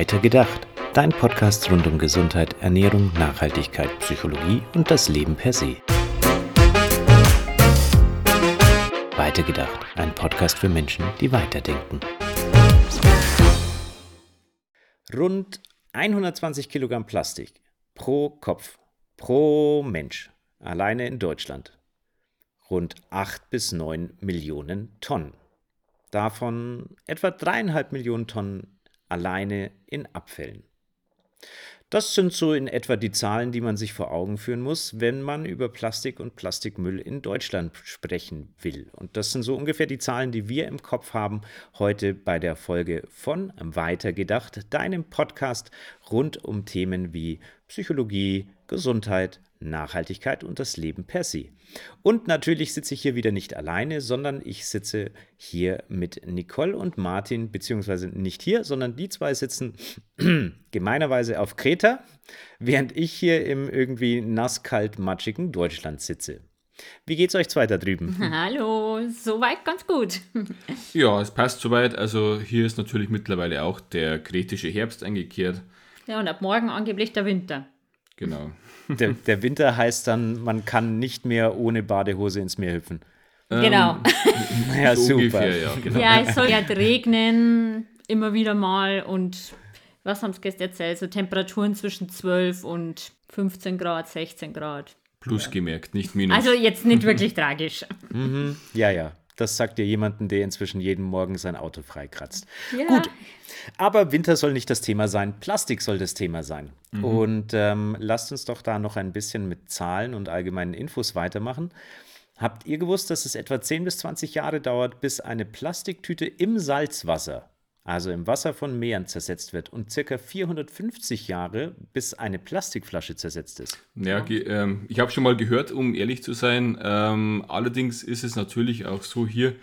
Weitergedacht. Dein Podcast rund um Gesundheit, Ernährung, Nachhaltigkeit, Psychologie und das Leben per se. Weitergedacht. Ein Podcast für Menschen, die weiterdenken. Rund 120 Kilogramm Plastik pro Kopf, pro Mensch, alleine in Deutschland. Rund 8 bis 9 Millionen Tonnen. Davon etwa dreieinhalb Millionen Tonnen alleine in Abfällen. Das sind so in etwa die Zahlen, die man sich vor Augen führen muss, wenn man über Plastik und Plastikmüll in Deutschland sprechen will. Und das sind so ungefähr die Zahlen, die wir im Kopf haben heute bei der Folge von Weitergedacht, deinem Podcast rund um Themen wie Psychologie, Gesundheit, Nachhaltigkeit und das Leben per se. Und natürlich sitze ich hier wieder nicht alleine, sondern ich sitze hier mit Nicole und Martin, beziehungsweise nicht hier, sondern die zwei sitzen gemeinerweise auf Kreta, während ich hier im irgendwie nass-kalt-matschigen Deutschland sitze. Wie geht's euch zwei da drüben? Hallo, soweit ganz gut. Ja, es passt soweit. Also hier ist natürlich mittlerweile auch der kretische Herbst eingekehrt. Ja, und ab morgen angeblich der Winter. Genau. Der, der Winter heißt dann, man kann nicht mehr ohne Badehose ins Meer hüpfen. Genau. Ja, so super. ungefähr, ja, genau. Ja, es soll ja regnen, immer wieder mal und was haben sie gestern erzählt? So Temperaturen zwischen 12 und 15 Grad, 16 Grad. Plus gemerkt, nicht minus. Also jetzt nicht wirklich tragisch. Ja, ja. Das sagt dir jemanden, der inzwischen jeden Morgen sein Auto freikratzt. Ja. Gut, aber Winter soll nicht das Thema sein, Plastik soll das Thema sein. Und ähm, lasst uns doch da noch ein bisschen mit Zahlen und allgemeinen Infos weitermachen. Habt ihr gewusst, dass es etwa 10 bis 20 Jahre dauert, bis eine Plastiktüte im Salzwasser, also im Wasser von Meeren, zersetzt wird und circa 450 Jahre, bis eine Plastikflasche zersetzt ist? Ja, ähm, ich habe schon mal gehört, um ehrlich zu sein. Ähm, allerdings ist es natürlich auch so hier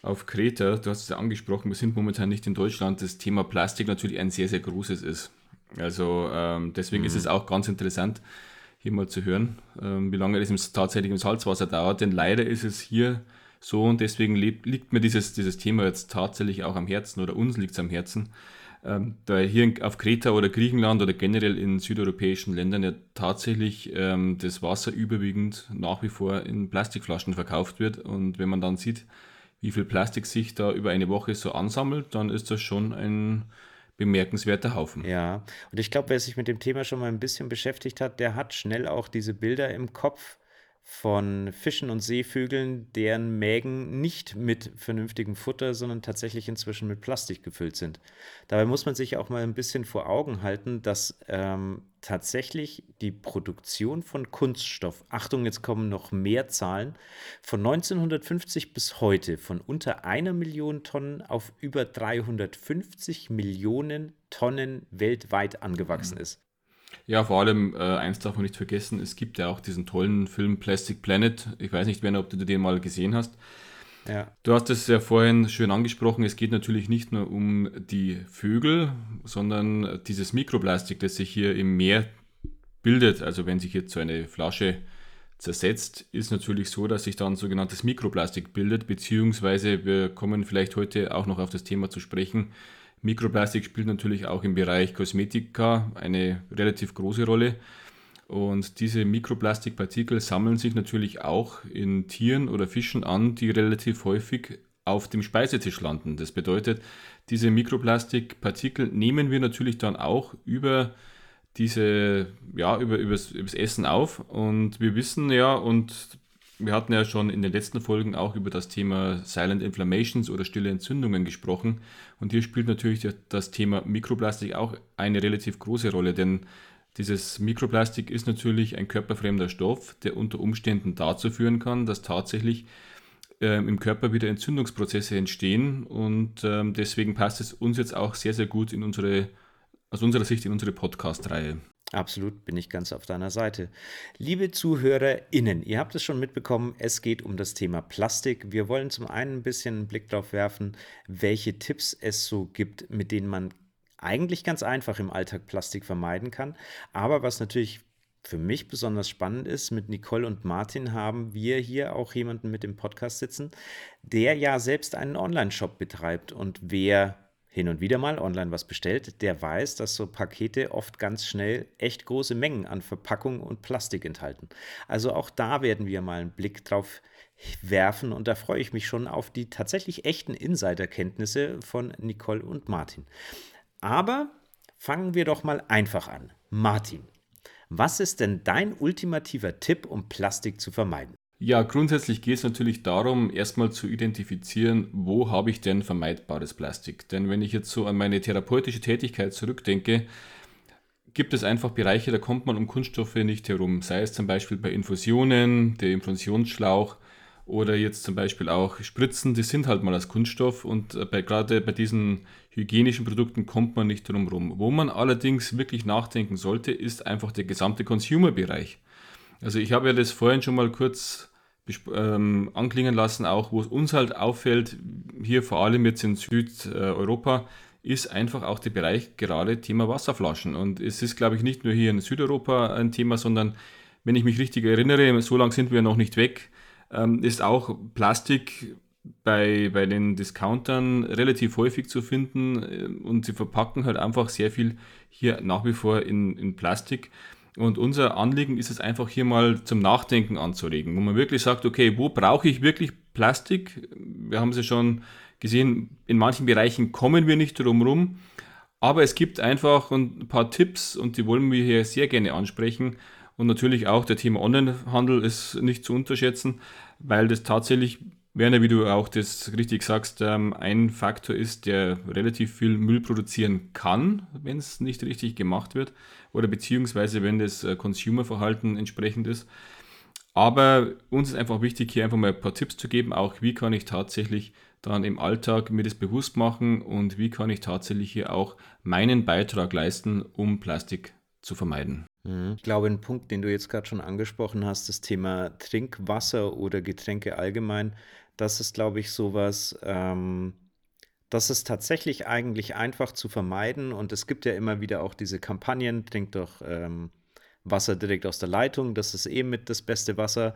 auf Kreta, du hast es ja angesprochen, wir sind momentan nicht in Deutschland, das Thema Plastik natürlich ein sehr, sehr großes ist. Also ähm, deswegen ist es auch ganz interessant, hier mal zu hören, ähm, wie lange es im, tatsächlich im Salzwasser dauert. Denn leider ist es hier so und deswegen lebt, liegt mir dieses, dieses Thema jetzt tatsächlich auch am Herzen oder uns liegt es am Herzen, ähm, da hier auf Kreta oder Griechenland oder generell in südeuropäischen Ländern ja tatsächlich ähm, das Wasser überwiegend nach wie vor in Plastikflaschen verkauft wird. Und wenn man dann sieht, wie viel Plastik sich da über eine Woche so ansammelt, dann ist das schon ein bemerkenswerter Haufen. Ja, und ich glaube, wer sich mit dem Thema schon mal ein bisschen beschäftigt hat, der hat schnell auch diese Bilder im Kopf von Fischen und Seevögeln, deren Mägen nicht mit vernünftigem Futter, sondern tatsächlich inzwischen mit Plastik gefüllt sind. Dabei muss man sich auch mal ein bisschen vor Augen halten, dass ähm, tatsächlich die Produktion von Kunststoff, Achtung, jetzt kommen noch mehr Zahlen, von 1950 bis heute von unter einer Million Tonnen auf über 350 Millionen Tonnen weltweit angewachsen ist. Ja, vor allem, äh, eins darf man nicht vergessen, es gibt ja auch diesen tollen Film Plastic Planet. Ich weiß nicht, Werner, ob du den mal gesehen hast. Ja. Du hast es ja vorhin schön angesprochen, es geht natürlich nicht nur um die Vögel, sondern dieses Mikroplastik, das sich hier im Meer bildet. Also wenn sich jetzt so eine Flasche zersetzt, ist natürlich so, dass sich dann sogenanntes Mikroplastik bildet, beziehungsweise wir kommen vielleicht heute auch noch auf das Thema zu sprechen. Mikroplastik spielt natürlich auch im Bereich Kosmetika eine relativ große Rolle. Und diese Mikroplastikpartikel sammeln sich natürlich auch in Tieren oder Fischen an, die relativ häufig auf dem Speisetisch landen. Das bedeutet, diese Mikroplastikpartikel nehmen wir natürlich dann auch über diese, ja, über, übers, übers Essen auf. Und wir wissen ja, und wir hatten ja schon in den letzten Folgen auch über das Thema Silent Inflammations oder stille Entzündungen gesprochen. Und hier spielt natürlich das Thema Mikroplastik auch eine relativ große Rolle, denn dieses Mikroplastik ist natürlich ein körperfremder Stoff, der unter Umständen dazu führen kann, dass tatsächlich ähm, im Körper wieder Entzündungsprozesse entstehen. Und ähm, deswegen passt es uns jetzt auch sehr, sehr gut in unsere, aus unserer Sicht in unsere Podcast-Reihe. Absolut, bin ich ganz auf deiner Seite. Liebe ZuhörerInnen, ihr habt es schon mitbekommen, es geht um das Thema Plastik. Wir wollen zum einen ein bisschen einen Blick darauf werfen, welche Tipps es so gibt, mit denen man eigentlich ganz einfach im Alltag Plastik vermeiden kann. Aber was natürlich für mich besonders spannend ist, mit Nicole und Martin haben wir hier auch jemanden mit dem Podcast sitzen, der ja selbst einen Online-Shop betreibt. Und wer hin und wieder mal online was bestellt, der weiß, dass so Pakete oft ganz schnell echt große Mengen an Verpackung und Plastik enthalten. Also auch da werden wir mal einen Blick drauf werfen und da freue ich mich schon auf die tatsächlich echten Insiderkenntnisse von Nicole und Martin. Aber fangen wir doch mal einfach an. Martin, was ist denn dein ultimativer Tipp, um Plastik zu vermeiden? Ja, grundsätzlich geht es natürlich darum, erstmal zu identifizieren, wo habe ich denn vermeidbares Plastik. Denn wenn ich jetzt so an meine therapeutische Tätigkeit zurückdenke, gibt es einfach Bereiche, da kommt man um Kunststoffe nicht herum. Sei es zum Beispiel bei Infusionen, der Infusionsschlauch oder jetzt zum Beispiel auch Spritzen, die sind halt mal aus Kunststoff und äh, bei, gerade bei diesen hygienischen Produkten kommt man nicht drum rum. Wo man allerdings wirklich nachdenken sollte, ist einfach der gesamte Consumer-Bereich. Also ich habe ja das vorhin schon mal kurz ähm, anklingen lassen, auch wo es uns halt auffällt, hier vor allem jetzt in Südeuropa, ist einfach auch der Bereich gerade Thema Wasserflaschen. Und es ist, glaube ich, nicht nur hier in Südeuropa ein Thema, sondern wenn ich mich richtig erinnere, so lange sind wir noch nicht weg, ähm, ist auch Plastik bei, bei den Discountern relativ häufig zu finden äh, und sie verpacken halt einfach sehr viel hier nach wie vor in, in Plastik. Und unser Anliegen ist es einfach hier mal zum Nachdenken anzuregen, wo man wirklich sagt, okay, wo brauche ich wirklich Plastik? Wir haben es ja schon gesehen, in manchen Bereichen kommen wir nicht drum rum, aber es gibt einfach ein paar Tipps und die wollen wir hier sehr gerne ansprechen. Und natürlich auch der Thema Onlinehandel ist nicht zu unterschätzen, weil das tatsächlich Werner, wie du auch das richtig sagst, ähm, ein Faktor ist, der relativ viel Müll produzieren kann, wenn es nicht richtig gemacht wird oder beziehungsweise wenn das äh, Consumer-Verhalten entsprechend ist. Aber uns ist einfach wichtig, hier einfach mal ein paar Tipps zu geben, auch wie kann ich tatsächlich dann im Alltag mir das bewusst machen und wie kann ich tatsächlich hier auch meinen Beitrag leisten, um Plastik zu vermeiden. Mhm. Ich glaube, ein Punkt, den du jetzt gerade schon angesprochen hast, das Thema Trinkwasser oder Getränke allgemein, das ist, glaube ich, sowas, ähm, das ist tatsächlich eigentlich einfach zu vermeiden. Und es gibt ja immer wieder auch diese Kampagnen, trinkt doch ähm, Wasser direkt aus der Leitung, das ist eben mit das beste Wasser.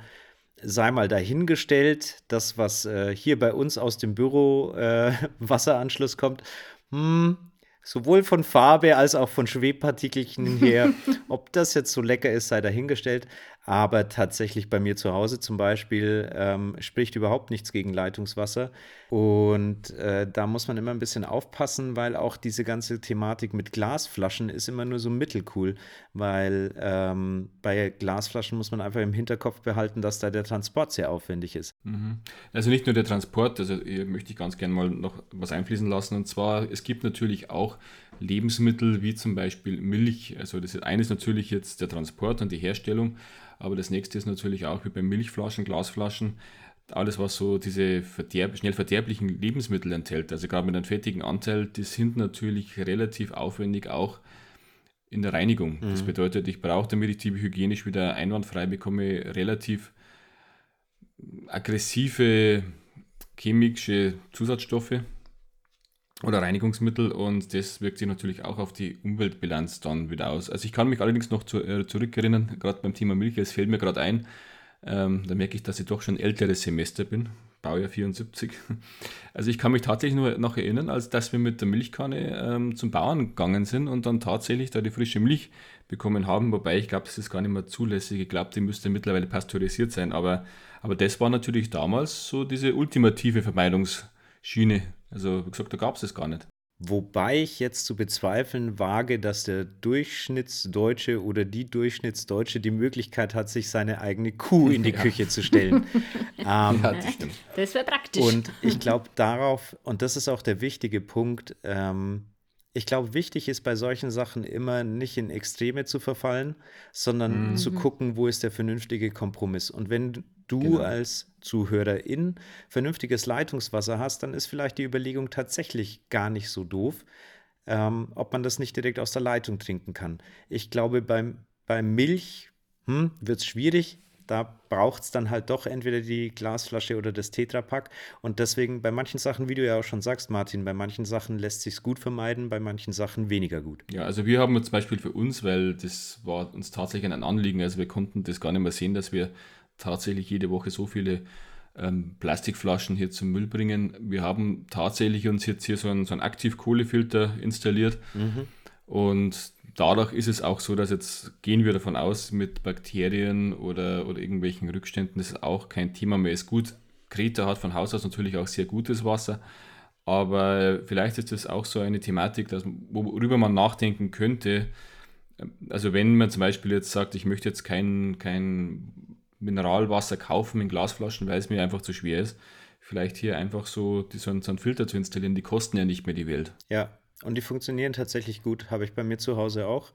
Sei mal dahingestellt, das, was äh, hier bei uns aus dem Büro äh, Wasseranschluss kommt, hm, sowohl von Farbe als auch von Schwebpartikelchen her. Ob das jetzt so lecker ist, sei dahingestellt. Aber tatsächlich bei mir zu Hause zum Beispiel ähm, spricht überhaupt nichts gegen Leitungswasser. Und äh, da muss man immer ein bisschen aufpassen, weil auch diese ganze Thematik mit Glasflaschen ist immer nur so mittelcool. Weil ähm, bei Glasflaschen muss man einfach im Hinterkopf behalten, dass da der Transport sehr aufwendig ist. Mhm. Also nicht nur der Transport, also hier möchte ich ganz gerne mal noch was einfließen lassen. Und zwar, es gibt natürlich auch Lebensmittel wie zum Beispiel Milch. Also das eine ist natürlich jetzt der Transport und die Herstellung. Aber das nächste ist natürlich auch wie bei Milchflaschen, Glasflaschen, alles, was so diese verderb schnell verderblichen Lebensmittel enthält, also gerade mit einem fettigen Anteil, die sind natürlich relativ aufwendig auch in der Reinigung. Mhm. Das bedeutet, ich brauche, damit ich die hygienisch wieder einwandfrei bekomme, relativ aggressive chemische Zusatzstoffe oder Reinigungsmittel und das wirkt sich natürlich auch auf die Umweltbilanz dann wieder aus. Also ich kann mich allerdings noch zu, äh, zurückerinnern, gerade beim Thema Milch, es fällt mir gerade ein, ähm, da merke ich, dass ich doch schon älteres Semester bin, Baujahr 74. Also ich kann mich tatsächlich nur noch erinnern, als dass wir mit der Milchkanne ähm, zum Bauern gegangen sind und dann tatsächlich da die frische Milch bekommen haben, wobei ich glaube, das ist gar nicht mehr zulässig. Ich glaube, die müsste mittlerweile pasteurisiert sein, aber, aber das war natürlich damals so diese ultimative Vermeidungsschiene also, wie gesagt, da gab es das gar nicht. Wobei ich jetzt zu bezweifeln wage, dass der Durchschnittsdeutsche oder die Durchschnittsdeutsche die Möglichkeit hat, sich seine eigene Kuh in die ja. Küche zu stellen. ähm, ja, das Das wäre praktisch. Und ich glaube darauf, und das ist auch der wichtige Punkt, ähm, ich glaube, wichtig ist bei solchen Sachen immer nicht in Extreme zu verfallen, sondern mhm. zu gucken, wo ist der vernünftige Kompromiss. Und wenn du genau. als Zuhörerin vernünftiges Leitungswasser hast, dann ist vielleicht die Überlegung tatsächlich gar nicht so doof, ähm, ob man das nicht direkt aus der Leitung trinken kann. Ich glaube, beim, beim Milch hm, wird es schwierig. Da braucht es dann halt doch entweder die Glasflasche oder das Tetrapack. Und deswegen bei manchen Sachen, wie du ja auch schon sagst, Martin, bei manchen Sachen lässt sich gut vermeiden, bei manchen Sachen weniger gut. Ja, also wir haben zum Beispiel für uns, weil das war uns tatsächlich ein Anliegen, also wir konnten das gar nicht mehr sehen, dass wir tatsächlich jede Woche so viele ähm, Plastikflaschen hier zum Müll bringen. Wir haben tatsächlich uns jetzt hier so einen, so einen Aktivkohlefilter installiert und dadurch ist es auch so, dass jetzt gehen wir davon aus, mit Bakterien oder, oder irgendwelchen Rückständen das ist auch kein Thema mehr ist. Gut, Kreta hat von Haus aus natürlich auch sehr gutes Wasser, aber vielleicht ist das auch so eine Thematik, dass, worüber man nachdenken könnte. Also wenn man zum Beispiel jetzt sagt, ich möchte jetzt kein, kein Mineralwasser kaufen in Glasflaschen, weil es mir einfach zu schwer ist, vielleicht hier einfach so, die, so, einen, so einen Filter zu installieren, die kosten ja nicht mehr die Welt. Ja, und die funktionieren tatsächlich gut, habe ich bei mir zu Hause auch.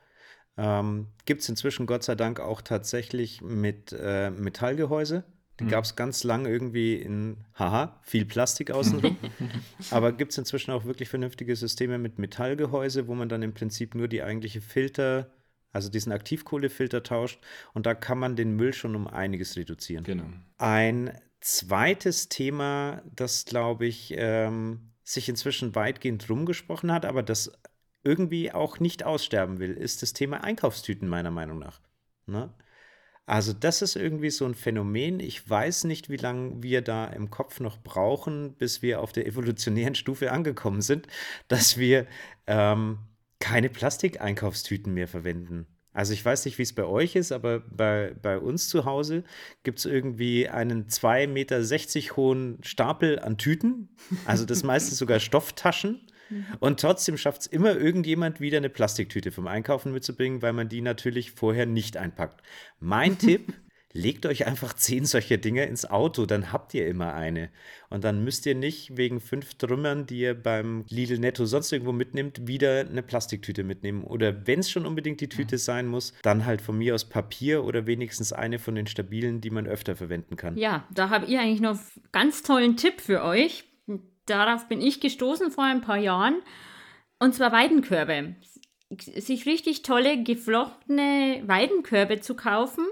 Ähm, Gibt es inzwischen Gott sei Dank auch tatsächlich mit äh, Metallgehäuse. Die gab es ganz lang irgendwie in, haha, viel Plastik außenrum. Aber gibt es inzwischen auch wirklich vernünftige Systeme mit Metallgehäuse, wo man dann im Prinzip nur die eigentliche Filter, also diesen Aktivkohlefilter tauscht. Und da kann man den Müll schon um einiges reduzieren. Genau. Ein zweites Thema, das, glaube ich, ähm, sich inzwischen weitgehend rumgesprochen hat, aber das irgendwie auch nicht aussterben will, ist das Thema Einkaufstüten, meiner Meinung nach. Ne? Also das ist irgendwie so ein Phänomen. Ich weiß nicht, wie lange wir da im Kopf noch brauchen, bis wir auf der evolutionären Stufe angekommen sind, dass wir ähm, keine Plastikeinkaufstüten mehr verwenden. Also ich weiß nicht, wie es bei euch ist, aber bei, bei uns zu Hause gibt es irgendwie einen 2,60 Meter hohen Stapel an Tüten. Also das meiste sogar Stofftaschen. Und trotzdem schafft es immer irgendjemand wieder eine Plastiktüte vom Einkaufen mitzubringen, weil man die natürlich vorher nicht einpackt. Mein Tipp, legt euch einfach zehn solcher Dinge ins Auto, dann habt ihr immer eine. Und dann müsst ihr nicht wegen fünf Trümmern, die ihr beim Lidl Netto sonst irgendwo mitnimmt, wieder eine Plastiktüte mitnehmen. Oder wenn es schon unbedingt die Tüte sein muss, dann halt von mir aus Papier oder wenigstens eine von den stabilen, die man öfter verwenden kann. Ja, da habe ich eigentlich noch einen ganz tollen Tipp für euch. Darauf bin ich gestoßen vor ein paar Jahren. Und zwar Weidenkörbe. Sich richtig tolle geflochtene Weidenkörbe zu kaufen.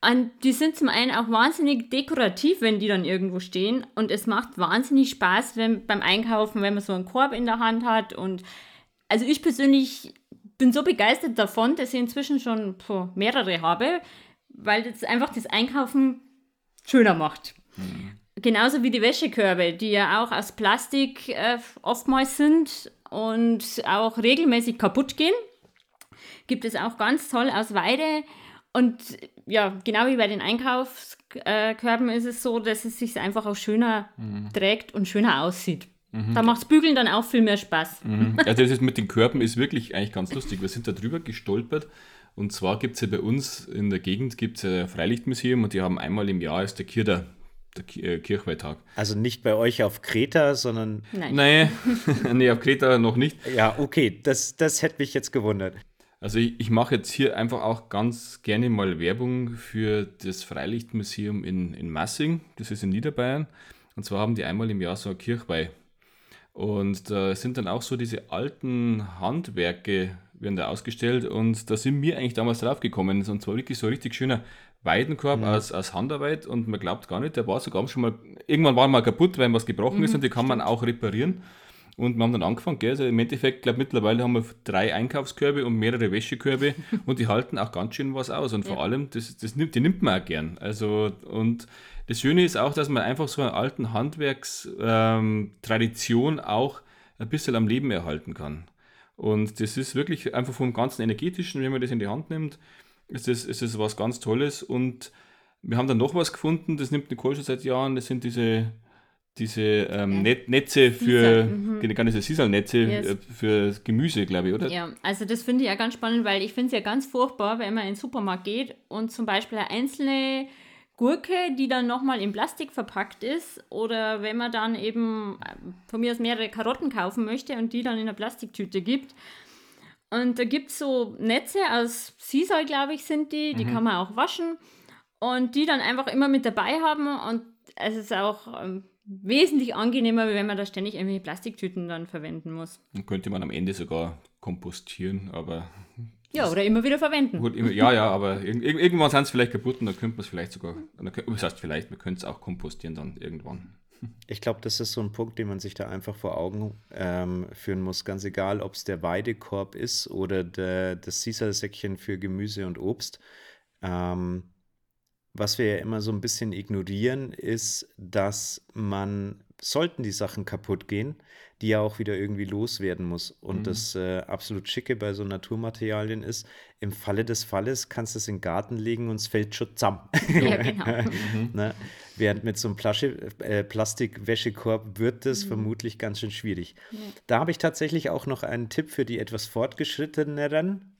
Und die sind zum einen auch wahnsinnig dekorativ, wenn die dann irgendwo stehen. Und es macht wahnsinnig Spaß wenn, beim Einkaufen, wenn man so einen Korb in der Hand hat. Und also ich persönlich bin so begeistert davon, dass ich inzwischen schon boah, mehrere habe, weil das einfach das Einkaufen schöner macht. Genauso wie die Wäschekörbe, die ja auch aus Plastik äh, oftmals sind und auch regelmäßig kaputt gehen. Gibt es auch ganz toll aus Weide. Und ja, genau wie bei den Einkaufskörben ist es so, dass es sich einfach auch schöner trägt und schöner aussieht. Da macht Bügeln dann auch viel mehr Spaß. Mhm. Also das ist mit den Körben ist wirklich eigentlich ganz lustig. Wir sind da drüber gestolpert. Und zwar gibt es ja bei uns in der Gegend gibt's ja ein Freilichtmuseum und die haben einmal im Jahr ist der Kirder, der äh, Kirchweihtag. Also nicht bei euch auf Kreta, sondern Nein. Nee, nee, auf Kreta noch nicht. ja, okay, das, das hätte mich jetzt gewundert. Also ich, ich mache jetzt hier einfach auch ganz gerne mal Werbung für das Freilichtmuseum in, in Massing. Das ist in Niederbayern. Und zwar haben die einmal im Jahr so ein Kirchweih. Und da sind dann auch so diese alten Handwerke, werden da ausgestellt. Und da sind wir eigentlich damals drauf gekommen. Und zwar wirklich so ein richtig schöner Weidenkorb aus, aus Handarbeit. Und man glaubt gar nicht, der war sogar schon mal, irgendwann war er mal kaputt, weil was gebrochen ist und die kann man auch reparieren. Und wir haben dann angefangen, gell? Also im Endeffekt, glaube mittlerweile haben wir drei Einkaufskörbe und mehrere Wäschekörbe und die halten auch ganz schön was aus. Und vor allem, das, das nimmt, die nimmt man auch gern. Also, und das Schöne ist auch, dass man einfach so eine alten Handwerkstradition auch ein bisschen am Leben erhalten kann. Und das ist wirklich einfach vom ganzen Energetischen, wenn man das in die Hand nimmt, ist das, ist das was ganz Tolles. Und wir haben dann noch was gefunden, das nimmt Nicole schon seit Jahren, das sind diese, diese ähm, Net Netze für, mhm. gar nicht so Sisal-Netze Yes. äh, für Gemüse, glaube ich, oder? Ja, also das finde ich ja ganz spannend, weil ich finde es ja ganz furchtbar, wenn man in den Supermarkt geht und zum Beispiel eine einzelne Gurke, die dann nochmal in Plastik verpackt ist, oder wenn man dann eben ähm, von mir aus mehrere Karotten kaufen möchte und die dann in einer Plastiktüte gibt. Und da gibt es so Netze aus Sisal, glaube ich, sind die, die kann man auch waschen und die dann einfach immer mit dabei haben und es ist auch ähm, wesentlich angenehmer, wenn man da ständig irgendwelche Plastiktüten dann verwenden muss. Dann könnte man am Ende sogar kompostieren, aber Ja, oder immer wieder verwenden. gut, immer, ja, ja, aber irg irg- irgendwann sind es vielleicht kaputt und dann könnte man es vielleicht sogar, was heißt vielleicht, man könnte es auch kompostieren dann irgendwann. Ich glaube, das ist so ein Punkt, den man sich da einfach vor Augen ähm, führen muss. Ganz egal, ob es der Weidekorb ist oder der, das Caesar-Säckchen für Gemüse und Obst. Ähm, was wir ja immer so ein bisschen ignorieren, ist, dass man, sollten die Sachen kaputt gehen, die ja auch wieder irgendwie loswerden muss. Und mhm. das äh, absolut Schicke bei so Naturmaterialien ist, im Falle des Falles kannst du es in den Garten legen und es fällt schon zusammen. Ja, genau. mhm. ne? Während mit so einem Plasche, äh, Plastikwäschekorb wird das mhm. vermutlich ganz schön schwierig. Da habe ich tatsächlich auch noch einen Tipp für die etwas fortgeschritteneren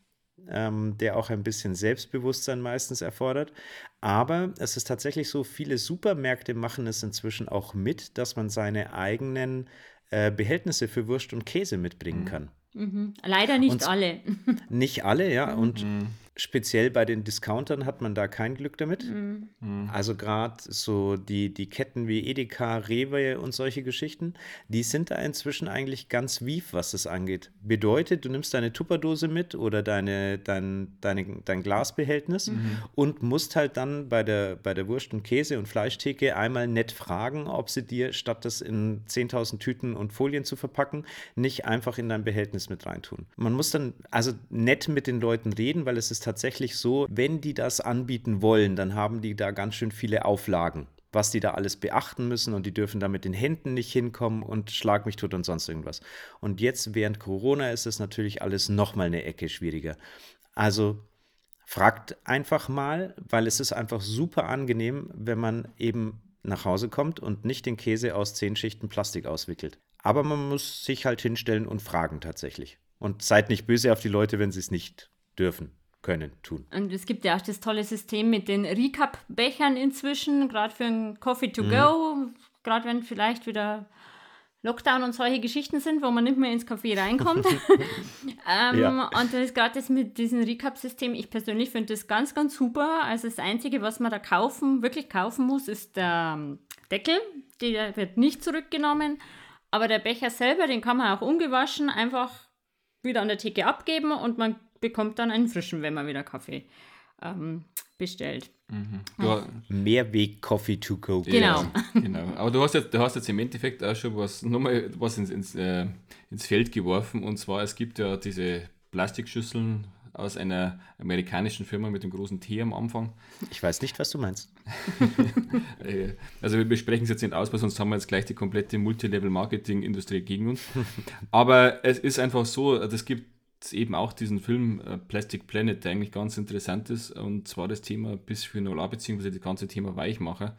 ähm, der auch ein bisschen Selbstbewusstsein meistens erfordert. Aber es ist tatsächlich so, viele Supermärkte machen es inzwischen auch mit, dass man seine eigenen äh, Behältnisse für Wurst und Käse mitbringen mhm. kann. Mhm. Leider nicht und alle. Nicht alle, ja. Und mhm speziell bei den Discountern hat man da kein Glück damit. Mhm. mhm. Also gerade so die, die Ketten wie Edeka, Rewe und solche Geschichten, die sind da inzwischen eigentlich ganz wief, was das angeht. Bedeutet, du nimmst deine Tupperdose mit oder deine, dein, deine, dein Glasbehältnis mhm. und musst halt dann bei der, bei der Wurst- und Käse- und Fleischtheke einmal nett fragen, ob sie dir, statt das in 10.000 Tüten und Folien zu verpacken, nicht einfach in dein Behältnis mit reintun. Man muss dann also nett mit den Leuten reden, weil es ist tatsächlich so, wenn die das anbieten wollen, dann haben die da ganz schön viele Auflagen was die da alles beachten müssen und die dürfen da mit den Händen nicht hinkommen und schlag mich tot und sonst irgendwas. Und jetzt während Corona ist es natürlich alles nochmal eine Ecke schwieriger. Also fragt einfach mal, weil es ist einfach super angenehm, wenn man eben nach Hause kommt und nicht den Käse aus zehn Schichten Plastik auswickelt. Aber man muss sich halt hinstellen und fragen tatsächlich. Und seid nicht böse auf die Leute, wenn sie es nicht dürfen können, tun. Und es gibt ja auch das tolle System mit den Recap-Bechern inzwischen, gerade für ein Coffee to go, mhm. gerade wenn vielleicht wieder Lockdown und solche Geschichten sind, wo man nicht mehr ins Café reinkommt. ähm, ja. Und das ist gerade das mit diesem Recap-System. Ich persönlich finde das ganz, ganz super. Also das Einzige, was man da kaufen, wirklich kaufen muss, ist der Deckel. Der wird nicht zurückgenommen. Aber der Becher selber, den kann man auch ungewaschen einfach wieder an der Theke abgeben und man bekommt dann einen frischen, wenn man wieder Kaffee ähm, bestellt. Mhm. Ja. Mehrweg Coffee to go. Genau. Ja, genau. Aber du hast, jetzt, du hast jetzt im Endeffekt auch schon was, nochmal was ins, ins, äh, ins Feld geworfen. Und zwar, es gibt ja diese Plastikschüsseln aus einer amerikanischen Firma mit dem großen T am Anfang. Ich weiß nicht, was du meinst. Äh, also wir besprechen es jetzt nicht aus, weil sonst haben wir jetzt gleich die komplette Multilevel-Marketing-Industrie gegen uns. Aber es ist einfach so, das gibt eben auch diesen Film äh, Plastic Planet, der eigentlich ganz interessant ist, und zwar das Thema Bisphenol A, beziehungsweise das ganze Thema Weichmacher.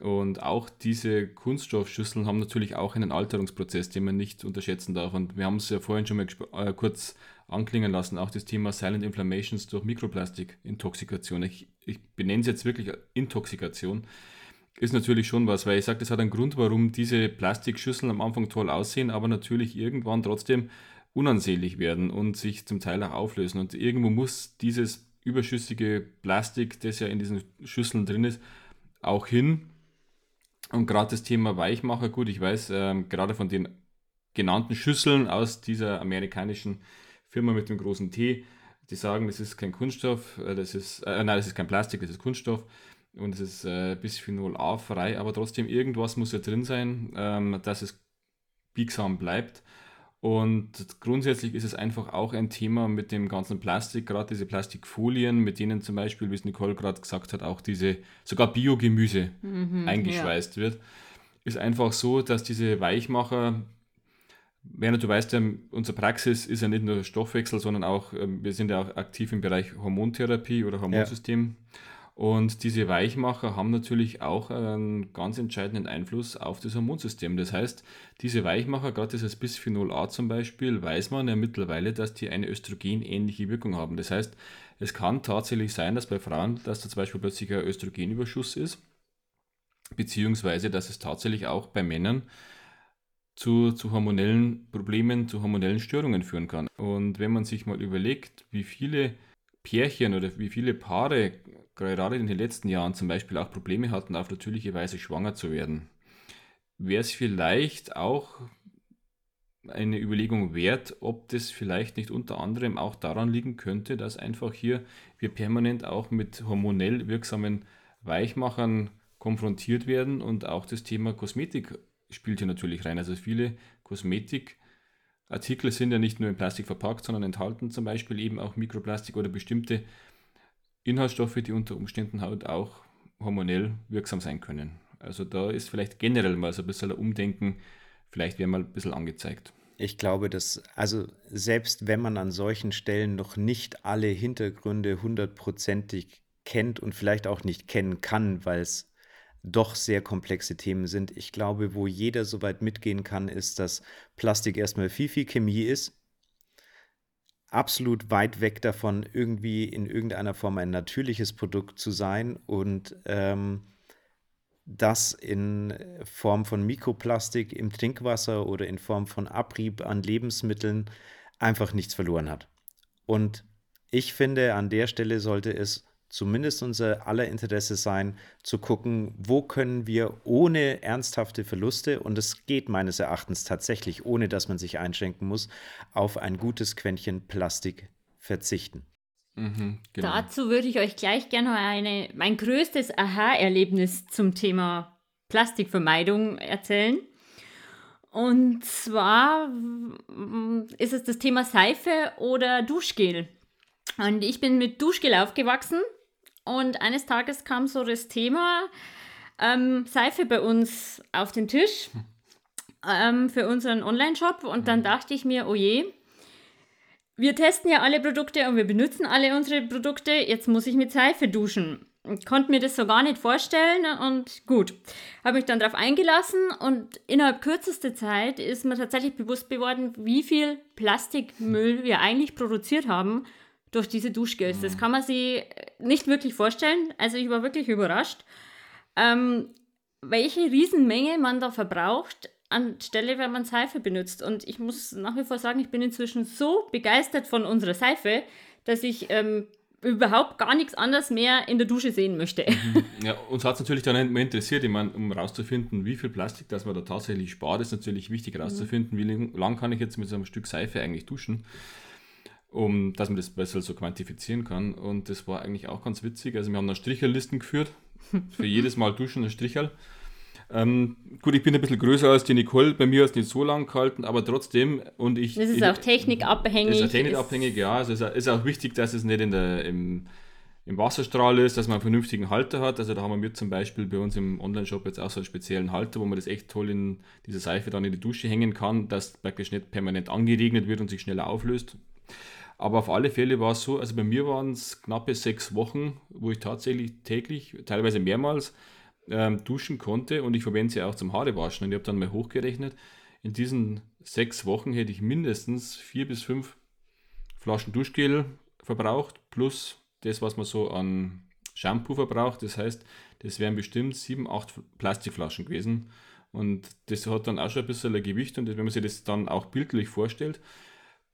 Und auch diese Kunststoffschüsseln haben natürlich auch einen Alterungsprozess, den man nicht unterschätzen darf. Und wir haben es ja vorhin schon mal äh, kurz anklingen lassen, auch das Thema Silent Inflammations durch Mikroplastik-Intoxikation. Ich, ich benenne es jetzt wirklich Intoxikation. Ist natürlich schon was, weil ich sage, das hat einen Grund, warum diese Plastikschüsseln am Anfang toll aussehen, aber natürlich irgendwann trotzdem unansehnlich werden und sich zum Teil auch auflösen. Und irgendwo muss dieses überschüssige Plastik, das ja in diesen Schüsseln drin ist, auch hin. Und gerade das Thema Weichmacher, gut, ich weiß, äh, gerade von den genannten Schüsseln aus dieser amerikanischen Firma mit dem großen T, die sagen, das ist kein Kunststoff, äh, das ist, äh, nein, das ist kein Plastik, das ist Kunststoff und es ist äh, Bisphenol A frei, aber trotzdem irgendwas muss ja drin sein, ähm, dass es biegsam bleibt. Und grundsätzlich ist es einfach auch ein Thema mit dem ganzen Plastik, gerade diese Plastikfolien, mit denen zum Beispiel, wie es Nicole gerade gesagt hat, auch diese sogar Biogemüse mhm, eingeschweißt ja. wird. Ist einfach so, dass diese Weichmacher, Werner, du weißt ja, unsere Praxis ist ja nicht nur Stoffwechsel, sondern auch, ähm, wir sind ja auch aktiv im Bereich Hormontherapie oder Hormonsystem. Ja. Und diese Weichmacher haben natürlich auch einen ganz entscheidenden Einfluss auf das Hormonsystem. Das heißt, diese Weichmacher, gerade dieses Bisphenol A zum Beispiel, weiß man ja mittlerweile, dass die eine östrogenähnliche Wirkung haben. Das heißt, es kann tatsächlich sein, dass bei Frauen, dass da zum Beispiel plötzlich ein Östrogenüberschuss ist, beziehungsweise dass es tatsächlich auch bei Männern zu, zu hormonellen Problemen, zu hormonellen Störungen führen kann. Und wenn man sich mal überlegt, wie viele Pärchen oder wie viele Paare gerade in den letzten Jahren zum Beispiel auch Probleme hatten, auf natürliche Weise schwanger zu werden, wäre es vielleicht auch eine Überlegung wert, ob das vielleicht nicht unter anderem auch daran liegen könnte, dass einfach hier wir permanent auch mit hormonell wirksamen Weichmachern konfrontiert werden und auch das Thema Kosmetik spielt hier natürlich rein. Also viele Kosmetikartikel sind ja nicht nur in Plastik verpackt, sondern enthalten zum Beispiel eben auch Mikroplastik oder bestimmte Inhaltsstoffe, die unter Umständen halt auch hormonell wirksam sein können. Also da ist vielleicht generell mal so ein bisschen ein Umdenken, vielleicht wäre mal ein bisschen angezeigt. Ich glaube, dass, also selbst wenn man an solchen Stellen noch nicht alle Hintergründe hundertprozentig kennt und vielleicht auch nicht kennen kann, weil es doch sehr komplexe Themen sind. Ich glaube, wo jeder soweit mitgehen kann, ist, dass Plastik erstmal viel, viel Chemie ist. Absolut weit weg davon, irgendwie in irgendeiner Form ein natürliches Produkt zu sein und ähm, das in Form von Mikroplastik im Trinkwasser oder in Form von Abrieb an Lebensmitteln einfach nichts verloren hat. Und ich finde, an der Stelle sollte es zumindest unser aller Interesse sein, zu gucken, wo können wir ohne ernsthafte Verluste, und es geht meines Erachtens tatsächlich, ohne dass man sich einschränken muss, auf ein gutes Quäntchen Plastik verzichten. Mhm, genau. Dazu würde ich euch gleich gerne eine, mein größtes Aha-Erlebnis zum Thema Plastikvermeidung erzählen. Und zwar ist es das Thema Seife oder Duschgel. Und ich bin mit Duschgel aufgewachsen und eines Tages kam so das Thema ähm, Seife bei uns auf den Tisch ähm, für unseren Online-Shop. Und dann dachte ich mir, oh je, wir testen ja alle Produkte und wir benutzen alle unsere Produkte. Jetzt muss ich mit Seife duschen. Ich konnte mir das so gar nicht vorstellen und gut, habe mich dann darauf eingelassen und innerhalb kürzester Zeit ist mir tatsächlich bewusst geworden, wie viel Plastikmüll wir eigentlich produziert haben durch diese Duschgels. Mhm. Das kann man sich nicht wirklich vorstellen. Also ich war wirklich überrascht, ähm, welche Riesenmenge man da verbraucht anstelle, wenn man Seife benutzt. Und ich muss nach wie vor sagen, ich bin inzwischen so begeistert von unserer Seife, dass ich ähm, überhaupt gar nichts anderes mehr in der Dusche sehen möchte. Mhm. Ja, uns hat es natürlich dann immer interessiert, ich meine, um herauszufinden, wie viel Plastik, das man da tatsächlich spart, ist natürlich wichtig herauszufinden, mhm. wie lang kann ich jetzt mit so einem Stück Seife eigentlich duschen um dass man das besser so quantifizieren kann. Und das war eigentlich auch ganz witzig. Also wir haben dann Stricherlisten geführt, für jedes Mal Duschen ein Stricherl. Ähm, gut, ich bin ein bisschen größer als die Nicole, bei mir ist nicht so lang gehalten, aber trotzdem und ich... Das ist ich, auch technikabhängig. Das ist auch technikabhängig, ja. Also es ist auch wichtig, dass es nicht in der, im, im Wasserstrahl ist, dass man einen vernünftigen Halter hat. Also da haben wir zum Beispiel bei uns im Online-Shop jetzt auch so einen speziellen Halter, wo man das echt toll in diese Seife dann in die Dusche hängen kann, dass praktisch nicht permanent angeregnet wird und sich schneller auflöst. Aber auf alle Fälle war es so, also bei mir waren es knappe sechs Wochen, wo ich tatsächlich täglich, teilweise mehrmals, ähm, duschen konnte und ich verwende sie auch zum Haarewaschen. Und ich habe dann mal hochgerechnet, in diesen sechs Wochen hätte ich mindestens vier bis fünf Flaschen Duschgel verbraucht, plus das, was man so an Shampoo verbraucht. Das heißt, das wären bestimmt sieben, acht Plastikflaschen gewesen. Und das hat dann auch schon ein bisschen ein Gewicht. Und wenn man sich das dann auch bildlich vorstellt,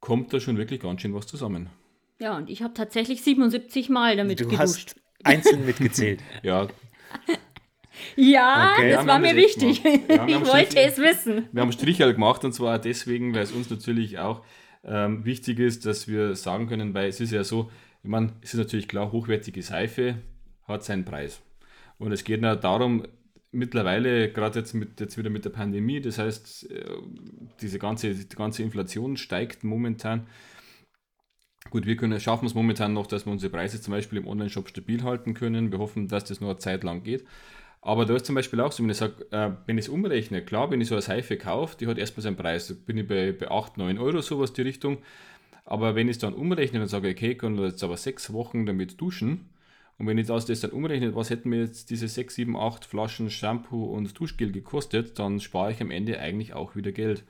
kommt da schon wirklich ganz schön was zusammen. Ja, und ich habe tatsächlich 77 Mal damit du geduscht. Hast einzeln mitgezählt. ja. Ja, okay. das war mir wichtig. Ja, ich wollte es wissen. Wir haben Strichel gemacht und zwar deswegen, weil es uns natürlich auch ähm, wichtig ist, dass wir sagen können, weil es ist ja so, ich meine, es ist natürlich klar, hochwertige Seife hat seinen Preis. Und es geht nur darum, mittlerweile, gerade jetzt, mit, jetzt wieder mit der Pandemie, das heißt, äh, diese ganze, die ganze Inflation steigt momentan. Gut, wir können, schaffen es momentan noch, dass wir unsere Preise zum Beispiel im Online-Shop stabil halten können. Wir hoffen, dass das noch eine Zeit lang geht. Aber da ist zum Beispiel auch so, wenn ich sage, äh, wenn ich es umrechne, klar, wenn ich so eine Seife kaufe, die hat erstmal seinen Preis. Bin ich bei, bei 8, 9 Euro, sowas die Richtung. Aber wenn ich es dann umrechne und sage, okay, ich kann jetzt aber sechs Wochen damit duschen, und wenn ich das, das dann umrechnet, was hätten mir jetzt diese 6, 7, 8 Flaschen Shampoo und Duschgel gekostet, dann spare ich am Ende eigentlich auch wieder Geld.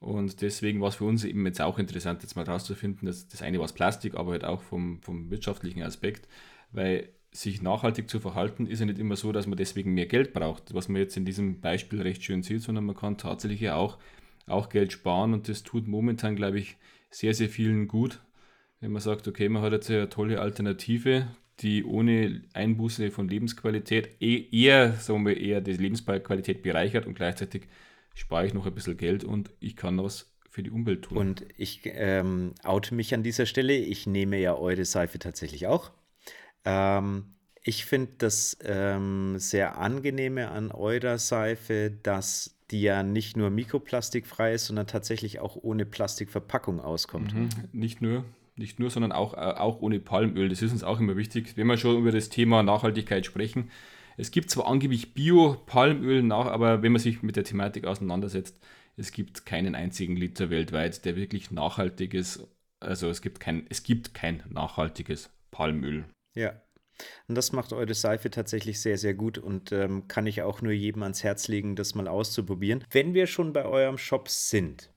Und deswegen war es für uns eben jetzt auch interessant, jetzt mal rauszufinden, dass das eine war das Plastik, aber halt auch vom, vom wirtschaftlichen Aspekt, weil sich nachhaltig zu verhalten, ist ja nicht immer so, dass man deswegen mehr Geld braucht, was man jetzt in diesem Beispiel recht schön sieht, sondern man kann tatsächlich ja auch, auch Geld sparen und das tut momentan, glaube ich, sehr, sehr vielen gut, wenn man sagt, okay, man hat jetzt eine tolle Alternative, die ohne Einbuße von Lebensqualität eh, eher, sagen wir, eher die Lebensqualität bereichert und gleichzeitig spare ich noch ein bisschen Geld und ich kann was für die Umwelt tun. Und ich ähm, oute mich an dieser Stelle. Ich nehme ja eure Seife tatsächlich auch. Ähm, ich finde das ähm, sehr angenehme an eurer Seife, dass die ja nicht nur mikroplastikfrei ist, sondern tatsächlich auch ohne Plastikverpackung auskommt. Mhm, nicht nur. Nicht nur, sondern auch, äh, auch ohne Palmöl. Das ist uns auch immer wichtig. Wenn wir schon über das Thema Nachhaltigkeit sprechen, Es gibt zwar angeblich Bio-Palmöl nach, aber wenn man sich mit der Thematik auseinandersetzt, es gibt keinen einzigen Liter weltweit, der wirklich nachhaltig ist. Also es gibt kein, es gibt kein nachhaltiges Palmöl. Ja. Und das macht eure Seife tatsächlich sehr, sehr gut und ähm, kann ich auch nur jedem ans Herz legen, das mal auszuprobieren. Wenn wir schon bei eurem Shop sind,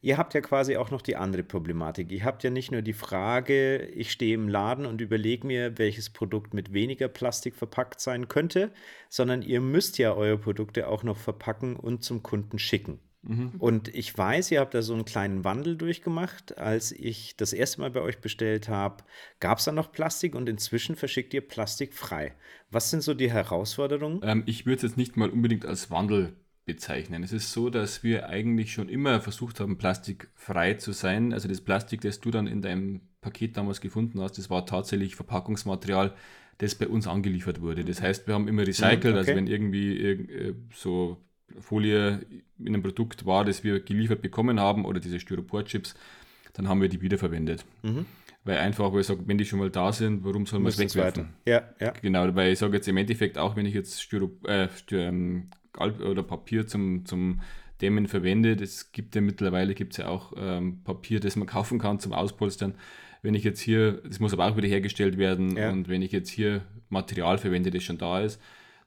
Ihr habt ja quasi auch noch die andere Problematik. Ihr habt ja nicht nur die Frage, ich stehe im Laden und überlege mir, welches Produkt mit weniger Plastik verpackt sein könnte, sondern ihr müsst ja eure Produkte auch noch verpacken und zum Kunden schicken. Mhm. Und ich weiß, ihr habt da so einen kleinen Wandel durchgemacht. Als ich das erste Mal bei euch bestellt habe, gab es da noch Plastik und inzwischen verschickt ihr Plastik frei. Was sind so die Herausforderungen? Ähm, ich würde es jetzt nicht mal unbedingt als Wandel bezeichnen. Es ist so, dass wir eigentlich schon immer versucht haben, plastikfrei zu sein. Also das Plastik, das du dann in deinem Paket damals gefunden hast, das war tatsächlich Verpackungsmaterial, das bei uns angeliefert wurde. Das heißt, wir haben immer recycelt, mhm, also okay. also wenn irgendwie äh, so Folie in einem Produkt war, das wir geliefert bekommen haben, oder diese Styropor-Chips, dann haben wir die wiederverwendet. Mhm. Weil einfach, weil ich sage, wenn die schon mal da sind, warum soll man es wegwerfen? Ja, ja. Genau, weil ich sage jetzt im Endeffekt auch, wenn ich jetzt Styrop, äh, oder Papier zum, zum Dämmen verwendet. Es gibt ja mittlerweile gibt's ja auch ähm, Papier, das man kaufen kann zum Auspolstern. Wenn ich jetzt hier, das muss aber auch wieder hergestellt werden ja. und wenn ich jetzt hier Material verwende, das schon da ist,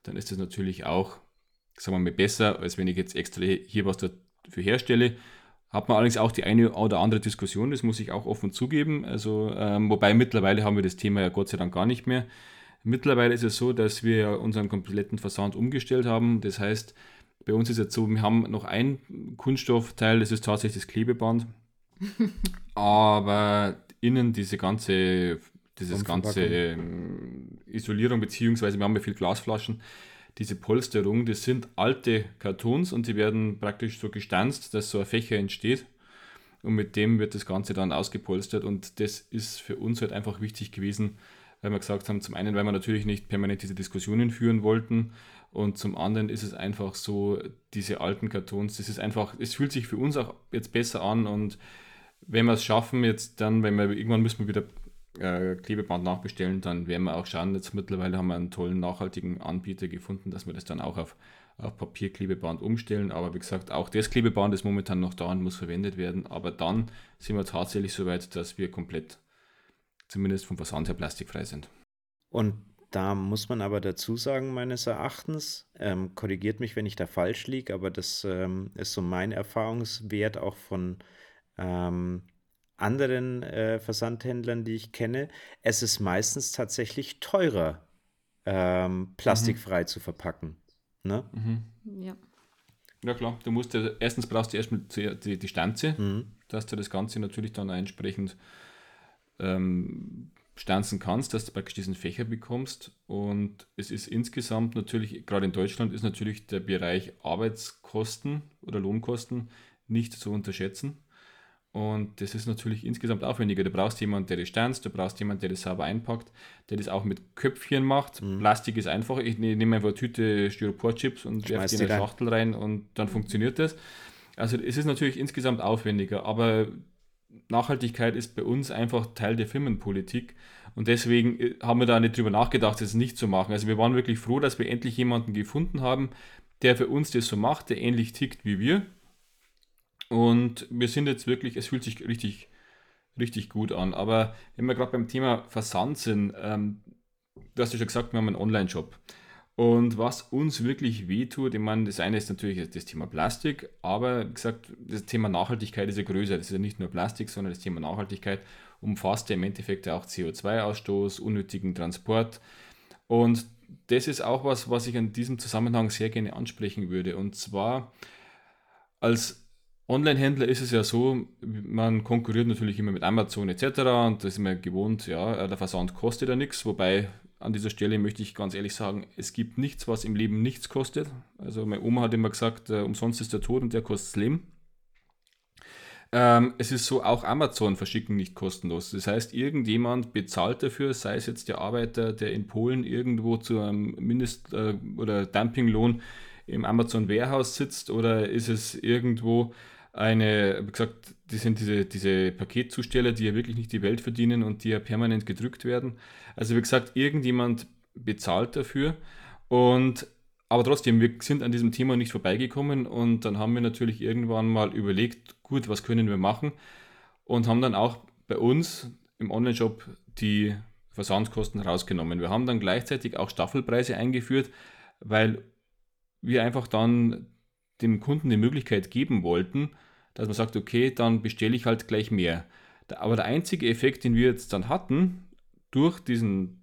dann ist das natürlich auch, sagen wir mal, besser, als wenn ich jetzt extra hier was dafür herstelle. Hat man allerdings auch die eine oder andere Diskussion, das muss ich auch offen zugeben. Also, ähm, wobei mittlerweile haben wir das Thema ja Gott sei Dank gar nicht mehr. Mittlerweile ist es so, dass wir unseren kompletten Versand umgestellt haben. Das heißt, bei uns ist jetzt so, wir haben noch ein Kunststoffteil, das ist tatsächlich das Klebeband. Aber innen diese ganze, dieses ganze ähm, Isolierung, beziehungsweise wir haben ja viel Glasflaschen, diese Polsterung, das sind alte Kartons und die werden praktisch so gestanzt, dass so ein Fächer entsteht. Und mit dem wird das Ganze dann ausgepolstert und das ist für uns halt einfach wichtig gewesen, weil wir gesagt haben, zum einen, weil wir natürlich nicht permanent diese Diskussionen führen wollten und zum anderen ist es einfach so, diese alten Kartons, das ist einfach, es fühlt sich für uns auch jetzt besser an und wenn wir es schaffen, jetzt dann, wenn wir irgendwann müssen wir wieder äh, Klebeband nachbestellen, dann werden wir auch schauen, jetzt mittlerweile haben wir einen tollen, nachhaltigen Anbieter gefunden, dass wir das dann auch auf, auf Papierklebeband umstellen. Aber wie gesagt, auch das Klebeband ist momentan noch da und muss verwendet werden. Aber dann sind wir tatsächlich so weit, dass wir komplett zumindest vom Versand her plastikfrei sind. Und da muss man aber dazu sagen, meines Erachtens, ähm, korrigiert mich, wenn ich da falsch liege, aber das ähm, ist so mein Erfahrungswert auch von ähm, anderen äh, Versandhändlern, die ich kenne. Es ist meistens tatsächlich teurer, ähm, plastikfrei mhm. zu verpacken. Ne? Mhm. Ja. Ja klar, du musst ja, erstens brauchst du erstmal die, die Stanze, mhm. dass du das Ganze natürlich dann entsprechend ähm, stanzen kannst, dass du praktisch diesen Fächer bekommst. Und es ist insgesamt natürlich, gerade in Deutschland, ist natürlich der Bereich Arbeitskosten oder Lohnkosten nicht zu unterschätzen. Und das ist natürlich insgesamt aufwendiger. Du brauchst jemanden, der das stanzt, du brauchst jemanden, der das sauber einpackt, der das auch mit Köpfchen macht. Mhm. Plastik ist einfach. Ich ne-, nehme einfach eine Tüte Styropor-Chips und werfe die in eine Schachtel rein und dann funktioniert das. Also es ist natürlich insgesamt aufwendiger, aber Nachhaltigkeit ist bei uns einfach Teil der Firmenpolitik und deswegen äh, haben wir da nicht drüber nachgedacht, das nicht zu machen. Also wir waren wirklich froh, dass wir endlich jemanden gefunden haben, der für uns das so macht, der ähnlich tickt wie wir. Und wir sind jetzt wirklich, es fühlt sich richtig, richtig gut an. Aber wenn wir gerade beim Thema Versand sind, ähm, du hast ja schon gesagt, wir haben einen Online-Shop. Und was uns wirklich wehtut, ich meine, das eine ist natürlich das Thema Plastik, aber wie gesagt, das Thema Nachhaltigkeit ist ja größer. Das ist ja nicht nur Plastik, sondern das Thema Nachhaltigkeit umfasst ja im Endeffekt auch CO2-Ausstoß, unnötigen Transport. Und das ist auch was, was ich in diesem Zusammenhang sehr gerne ansprechen würde. Und zwar als Online-Händler ist es ja so, man konkurriert natürlich immer mit Amazon etc. und das ist immer gewohnt, ja, der Versand kostet ja nichts, wobei an dieser Stelle möchte ich ganz ehrlich sagen, es gibt nichts, was im Leben nichts kostet. Also meine Oma hat immer gesagt, äh, umsonst ist der Tod und der kostet das Leben. Ähm, es ist so, auch Amazon verschicken nicht kostenlos. Das heißt, irgendjemand bezahlt dafür, sei es jetzt der Arbeiter, der in Polen irgendwo zu einem Mindest- äh, oder Dumpinglohn im Amazon Warehouse sitzt oder ist es irgendwo eine, wie gesagt, die sind diese, diese Paketzusteller, die ja wirklich nicht die Welt verdienen und die ja permanent gedrückt werden. Also wie gesagt, irgendjemand bezahlt dafür Und aber trotzdem, wir sind an diesem Thema nicht vorbeigekommen und dann haben wir natürlich irgendwann mal überlegt, gut, was können wir machen? Und haben dann auch bei uns im Online-Shop die Versandkosten rausgenommen. Wir haben dann gleichzeitig auch Staffelpreise eingeführt, weil wir einfach dann dem Kunden die Möglichkeit geben wollten, dass man sagt, okay, dann bestelle ich halt gleich mehr. Aber der einzige Effekt, den wir jetzt dann hatten, durch diesen,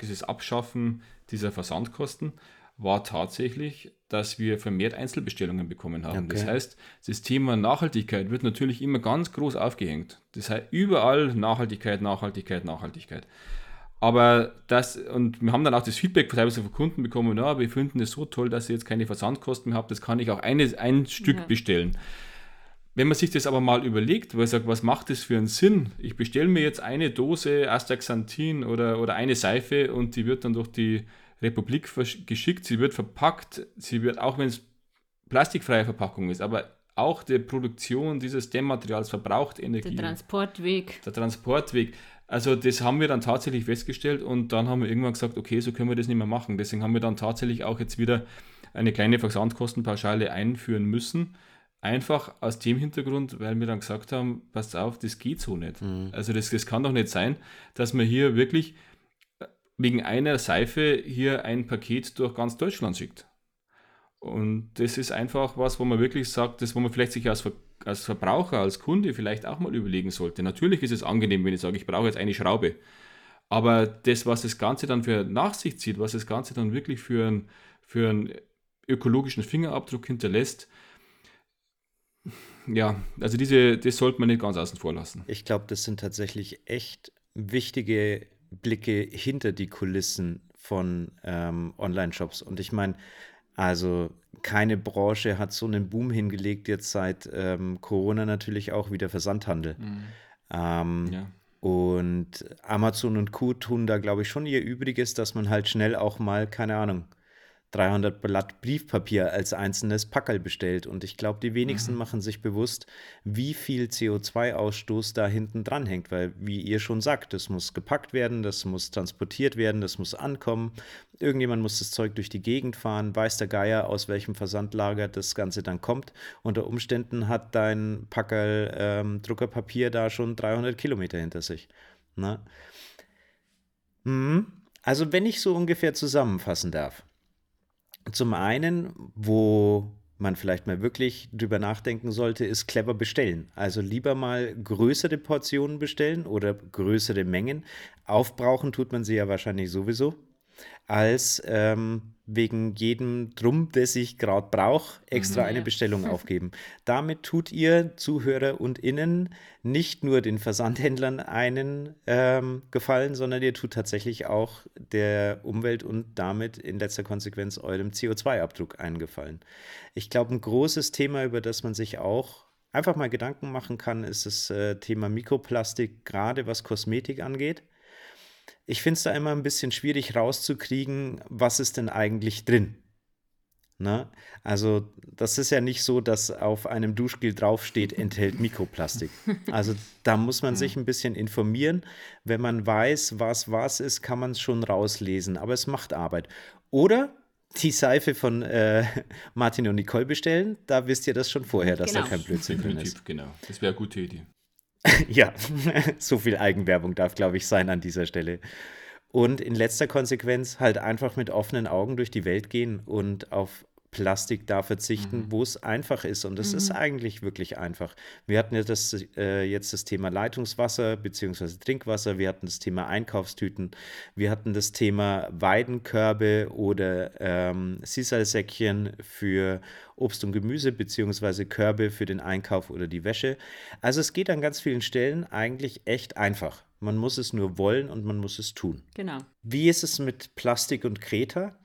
dieses Abschaffen dieser Versandkosten, war tatsächlich, dass wir vermehrt Einzelbestellungen bekommen haben. Okay. Das heißt, das Thema Nachhaltigkeit wird natürlich immer ganz groß aufgehängt. Das heißt, überall Nachhaltigkeit, Nachhaltigkeit, Nachhaltigkeit. Aber das, und wir haben dann auch das Feedback teilweise von Kunden bekommen, ja, wir finden es so toll, dass ihr jetzt keine Versandkosten mehr habt, das kann ich auch eine, ein Stück ja. bestellen. Wenn man sich das aber mal überlegt, weil sagt, was macht das für einen Sinn? Ich bestelle mir jetzt eine Dose Astaxanthin oder, oder eine Seife und die wird dann durch die Republik geschickt. Sie wird verpackt, sie wird, auch wenn es plastikfreie Verpackung ist, aber auch die Produktion dieses Dämmmaterials verbraucht Energie. Der Transportweg. Der Transportweg. Also das haben wir dann tatsächlich festgestellt und dann haben wir irgendwann gesagt, okay, so können wir das nicht mehr machen. Deswegen haben wir dann tatsächlich auch jetzt wieder eine kleine Versandkostenpauschale einführen müssen. Einfach aus dem Hintergrund, weil wir dann gesagt haben, passt auf, das geht so nicht. Mhm. Also das, das kann doch nicht sein, dass man hier wirklich wegen einer Seife hier ein Paket durch ganz Deutschland schickt. Und das ist einfach was, wo man wirklich sagt, das, wo man vielleicht sich als, Ver als Verbraucher, als Kunde vielleicht auch mal überlegen sollte. Natürlich ist es angenehm, wenn ich sage, ich brauche jetzt eine Schraube. Aber das, was das Ganze dann für nach sich zieht, was das Ganze dann wirklich für, ein, für einen ökologischen Fingerabdruck hinterlässt, ja, also diese, das sollte man nicht ganz außen vor lassen. Ich glaube, das sind tatsächlich echt wichtige Blicke hinter die Kulissen von ähm, Online-Shops. Und ich meine, also keine Branche hat so einen Boom hingelegt, jetzt seit ähm, Corona natürlich auch wieder Versandhandel. Mhm. Ähm, ja. Und Amazon und Co. tun da, glaube ich, schon ihr Übriges, dass man halt schnell auch mal, keine Ahnung, 300 Blatt Briefpapier als einzelnes Packerl bestellt. Und ich glaube, die wenigsten mhm. machen sich bewusst, wie viel CO2-Ausstoß da hinten dran hängt. Weil, wie ihr schon sagt, das muss gepackt werden, das muss transportiert werden, das muss ankommen. Irgendjemand muss das Zeug durch die Gegend fahren, weiß der Geier, aus welchem Versandlager das Ganze dann kommt. Unter Umständen hat dein Packerl ähm, Druckerpapier da schon 300 Kilometer hinter sich. Na? Ne? Mhm. Also, wenn ich so ungefähr zusammenfassen darf. Zum einen, wo man vielleicht mal wirklich drüber nachdenken sollte, ist clever bestellen. Also lieber mal größere Portionen bestellen oder größere Mengen. Aufbrauchen tut man sie ja wahrscheinlich sowieso als ähm, wegen jedem Drum, das ich gerade brauche, extra mhm, eine Bestellung aufgeben. Damit tut ihr Zuhörer und Innen nicht nur den Versandhändlern einen ähm, Gefallen, sondern ihr tut tatsächlich auch der Umwelt und damit in letzter Konsequenz eurem CO2-Abdruck einen Gefallen. Ich glaube, ein großes Thema, über das man sich auch einfach mal Gedanken machen kann, ist das äh, Thema Mikroplastik, gerade was Kosmetik angeht ich finde es da immer ein bisschen schwierig rauszukriegen, was ist denn eigentlich drin. Ne? Also das ist ja nicht so, dass auf einem Duschgel draufsteht, enthält Mikroplastik. Also da muss man sich ein bisschen informieren. Wenn man weiß, was was ist, kann man es schon rauslesen. Aber es macht Arbeit. Oder die Seife von äh, Martin und Nicole bestellen, da wisst ihr das schon vorher, dass genau. da kein Blödsinn drin ist. Genau, das wäre eine gute Idee. ja, so viel Eigenwerbung darf, glaube ich, sein an dieser Stelle. Und in letzter Konsequenz halt einfach mit offenen Augen durch die Welt gehen und auf Plastik da verzichten, mhm. wo es einfach ist. Und es mhm. ist eigentlich wirklich einfach. Wir hatten ja das, äh, jetzt das Thema Leitungswasser bzw. Trinkwasser, wir hatten das Thema Einkaufstüten, wir hatten das Thema Weidenkörbe oder ähm, Sisalsäckchen für Obst und Gemüse bzw. Körbe für den Einkauf oder die Wäsche. Also es geht an ganz vielen Stellen eigentlich echt einfach. Man muss es nur wollen und man muss es tun. Genau. Wie ist es mit Plastik und Kreta?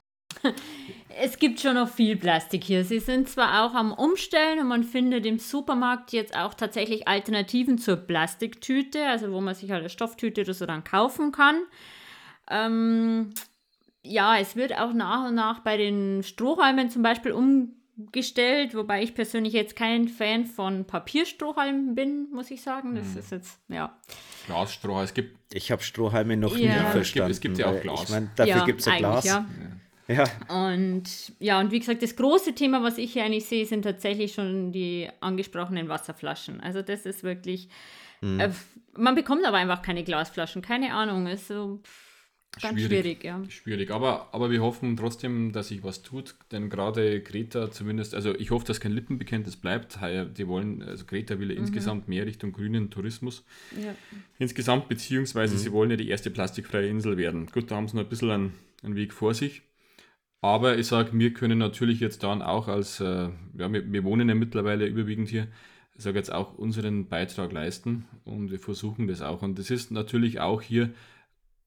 Es gibt schon noch viel Plastik hier. Sie sind zwar auch am Umstellen und man findet im Supermarkt jetzt auch tatsächlich Alternativen zur Plastiktüte, also wo man sich halt eine Stofftüte oder so dann kaufen kann. Ähm, ja, es wird auch nach und nach bei den Strohhalmen zum Beispiel umgestellt, wobei ich persönlich jetzt kein Fan von Papierstrohhalmen bin, muss ich sagen. Das hm. ist jetzt, ja. Glasstrohhalme, es gibt. Ich habe Strohhalme noch ja. nie verstanden. Es gibt, es gibt ja auch Glas. Ich meine, dafür ja, gibt es ja Glas. Ja. Ja. Und ja, und wie gesagt, das große Thema, was ich hier eigentlich sehe, sind tatsächlich schon die angesprochenen Wasserflaschen. Also das ist wirklich, mhm. äh, man bekommt aber einfach keine Glasflaschen, keine Ahnung. Ist so ganz schwierig, schwierig, ja. Schwierig, aber, aber wir hoffen trotzdem, dass sich was tut, denn gerade Greta zumindest, also ich hoffe, dass kein Lippenbekenntnis bleibt. Die wollen, also Greta will ja mhm. insgesamt mehr Richtung grünen Tourismus. Ja. Insgesamt, beziehungsweise mhm. sie wollen ja die erste plastikfreie Insel werden. Gut, da haben sie noch ein bisschen einen, einen Weg vor sich. Aber ich sage, wir können natürlich jetzt dann auch als, äh, ja, wir, wir, wohnen ja mittlerweile überwiegend hier, ich sage jetzt auch unseren Beitrag leisten und wir versuchen das auch. Und das ist natürlich auch hier,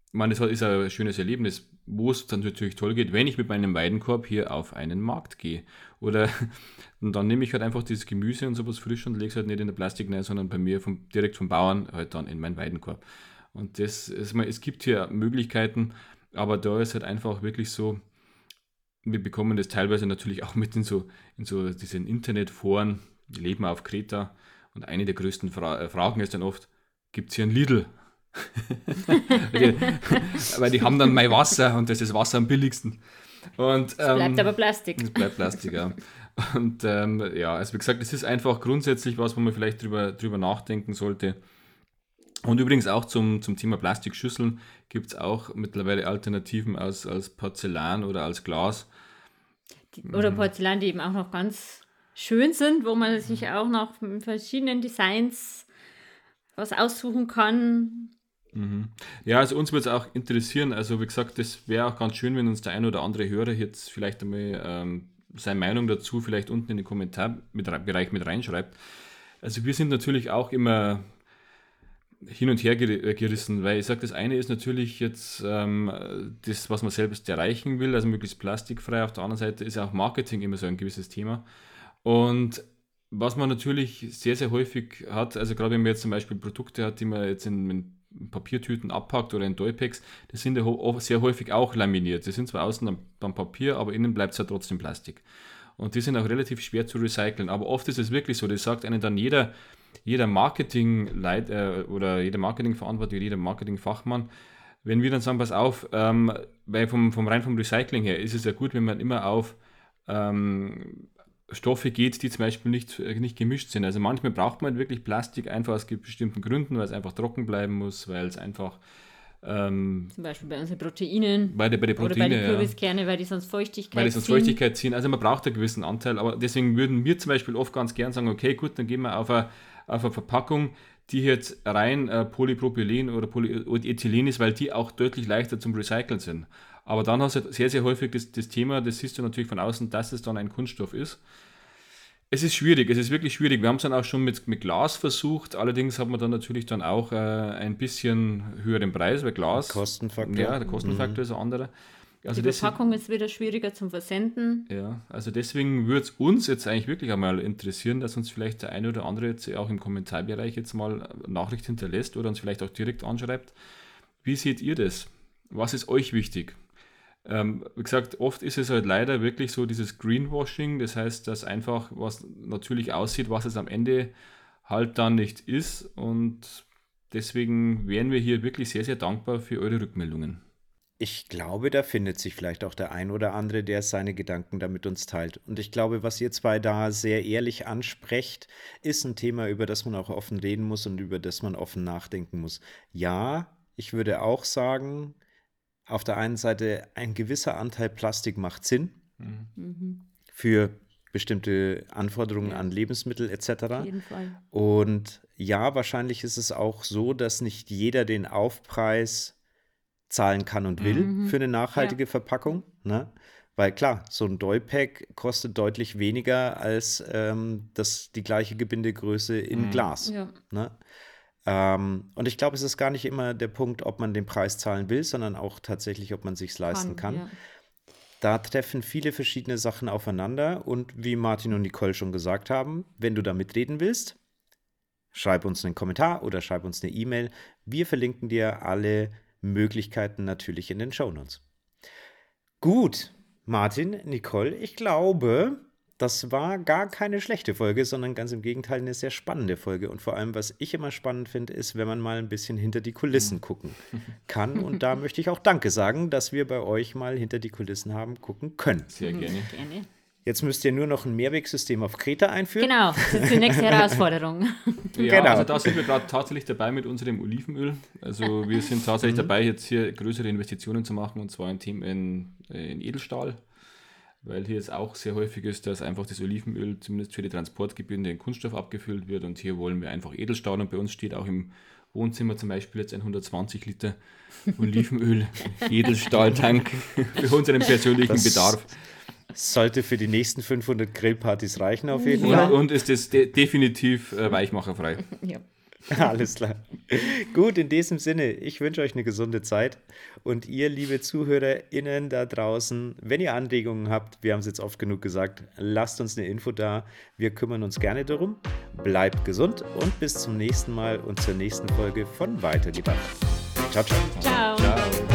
ich meine, es ist ein schönes Erlebnis, wo es dann natürlich toll geht, wenn ich mit meinem Weidenkorb hier auf einen Markt gehe. Oder und dann nehme ich halt einfach dieses Gemüse und sowas frisch und lege es halt nicht in der Plastik rein, sondern bei mir vom, direkt vom Bauern halt dann in meinen Weidenkorb. Und das ist, es gibt hier Möglichkeiten, aber da ist halt einfach wirklich so, wir bekommen das teilweise natürlich auch mit in so, in so diesen Internetforen, wir leben auf Kreta und eine der größten Fra äh, Fragen ist dann oft, gibt es hier ein Lidl? weil die haben dann mein Wasser und das ist Wasser am billigsten. Und, ähm, es bleibt aber Plastik. Es bleibt Plastik, ja. Und ähm, ja, also wie gesagt, es ist einfach grundsätzlich was, wo man vielleicht drüber, drüber nachdenken sollte. Und übrigens auch zum, zum Thema Plastikschüsseln gibt es auch mittlerweile Alternativen als, als Porzellan oder als Glas. Die, oder mhm. Porzellan, die eben auch noch ganz schön sind, wo man sich auch noch mit verschiedenen Designs was aussuchen kann. Mhm. Ja, also uns würde es auch interessieren. Also wie gesagt, das wäre auch ganz schön, wenn uns der ein oder andere Hörer jetzt vielleicht einmal ähm, seine Meinung dazu vielleicht unten in den Kommentarbereich mit reinschreibt. Also wir sind natürlich auch immer hin und her äh, gerissen, weil ich sage, das eine ist natürlich jetzt ähm, das, was man selbst erreichen will, also möglichst plastikfrei. Auf der anderen Seite ist auch Marketing immer so ein gewisses Thema. Und was man natürlich sehr, sehr häufig hat, also gerade wenn man jetzt zum Beispiel Produkte hat, die man jetzt in, in Papiertüten abpackt oder in Doypex, das sind ja sehr häufig auch laminiert. Die sind zwar außen beim Papier, aber innen bleibt es ja trotzdem Plastik. Und die sind auch relativ schwer zu recyceln. Aber oft ist es wirklich so, das sagt einem dann jeder, jeder Marketing-Leit äh, oder jeder Marketingverantwortliche, jeder Marketingfachmann, wenn wir dann sagen, pass auf, ähm, weil vom, vom rein vom Recycling her ist es ja gut, wenn man immer auf ähm, Stoffe geht, die zum Beispiel nicht, äh, nicht gemischt sind. Also manchmal braucht man wirklich Plastik einfach aus bestimmten Gründen, weil es einfach trocken bleiben muss, weil es einfach ähm, Zum Beispiel bei unseren Proteinen. Bei, der, bei den Proteine, oder bei den Kürbiskerne, ja. weil die sonst Feuchtigkeit ziehen. Weil die sonst Feuchtigkeit ziehen. Also man braucht einen gewissen Anteil, aber deswegen würden wir zum Beispiel oft ganz gern sagen, okay, gut, dann gehen wir auf eine auf eine Verpackung, die jetzt rein äh, Polypropylen oder Polyethylen ist, weil die auch deutlich leichter zum Recyceln sind. Aber dann hast du sehr, sehr häufig das, das Thema, das siehst du natürlich von außen, dass es dann ein Kunststoff ist. Es ist schwierig, es ist wirklich schwierig. Wir haben es dann auch schon mit, mit Glas versucht, allerdings hat man dann natürlich dann auch äh, ein bisschen höheren Preis, weil Glas. Kostenfaktor. Ja, der Kostenfaktor mhm. ist ein anderer. Also die Verpackung ist wieder schwieriger zum Versenden. Ja, also deswegen würde es uns jetzt eigentlich wirklich einmal interessieren, dass uns vielleicht der eine oder andere jetzt auch im Kommentarbereich jetzt mal Nachricht hinterlässt oder uns vielleicht auch direkt anschreibt. Wie seht ihr das? Was ist euch wichtig? Ähm, wie gesagt, oft ist es halt leider wirklich so dieses Greenwashing, das heißt, dass einfach was natürlich aussieht, was es am Ende halt dann nicht ist und deswegen wären wir hier wirklich sehr, sehr dankbar für eure Rückmeldungen. Ich glaube, da findet sich vielleicht auch der ein oder andere, der seine Gedanken da mit uns teilt. Und ich glaube, was ihr zwei da sehr ehrlich ansprecht, ist ein Thema, über das man auch offen reden muss und über das man offen nachdenken muss. Ja, ich würde auch sagen, auf der einen Seite ein gewisser Anteil Plastik macht Sinn mhm. für bestimmte Anforderungen ja. an Lebensmittel etc. Auf jeden Fall. Und ja, wahrscheinlich ist es auch so, dass nicht jeder den Aufpreis zahlen kann und will mhm. für eine nachhaltige ja. Verpackung. Ne? Weil klar, so ein Doypack kostet deutlich weniger als ähm, das, die gleiche Gebindegröße in mhm. Glas. Ja. Ne? Ähm, und ich glaube, es ist gar nicht immer der Punkt, ob man den Preis zahlen will, sondern auch tatsächlich, ob man sich leisten kann. Ja. Da treffen viele verschiedene Sachen aufeinander und wie Martin und Nicole schon gesagt haben, wenn du da mitreden willst, schreib uns einen Kommentar oder schreib uns eine E-Mail. Wir verlinken dir alle Möglichkeiten natürlich in den Shownotes. Gut, Martin, Nicole, ich glaube, das war gar keine schlechte Folge, sondern ganz im Gegenteil eine sehr spannende Folge. Und vor allem, was ich immer spannend finde, ist, wenn man mal ein bisschen hinter die Kulissen gucken kann. Und da möchte ich auch Danke sagen, dass wir bei euch mal hinter die Kulissen haben gucken können. Sehr gerne. Gerne. Jetzt müsst ihr nur noch ein Mehrwegsystem auf Kreta einführen. Genau, das ist die nächste Herausforderung. Ja, Genau. also da sind wir gerade tatsächlich dabei mit unserem Olivenöl. Also wir sind tatsächlich dabei, jetzt hier größere Investitionen zu machen und zwar ein Team in, in Edelstahl, weil hier jetzt auch sehr häufig ist, dass einfach das Olivenöl zumindest für die Transportgebinde in Kunststoff abgefüllt wird und hier wollen wir einfach Edelstahl und bei uns steht auch im Wohnzimmer zum Beispiel jetzt ein 120 Liter Olivenöl Edelstahltank für unseren persönlichen Das- Bedarf. Sollte für die nächsten 500 Grillpartys reichen, auf jeden Fall. und ist es de definitiv äh, weichmacherfrei. Ja. Alles klar. Gut, in diesem Sinne, ich wünsche euch eine gesunde Zeit. Und ihr, liebe ZuhörerInnen da draußen, wenn ihr Anregungen habt, wir haben es jetzt oft genug gesagt, lasst uns eine Info da. Wir kümmern uns gerne darum. Bleibt gesund und bis zum nächsten Mal und zur nächsten Folge von Weitergedacht. Ciao, ciao. Ciao. Ciao.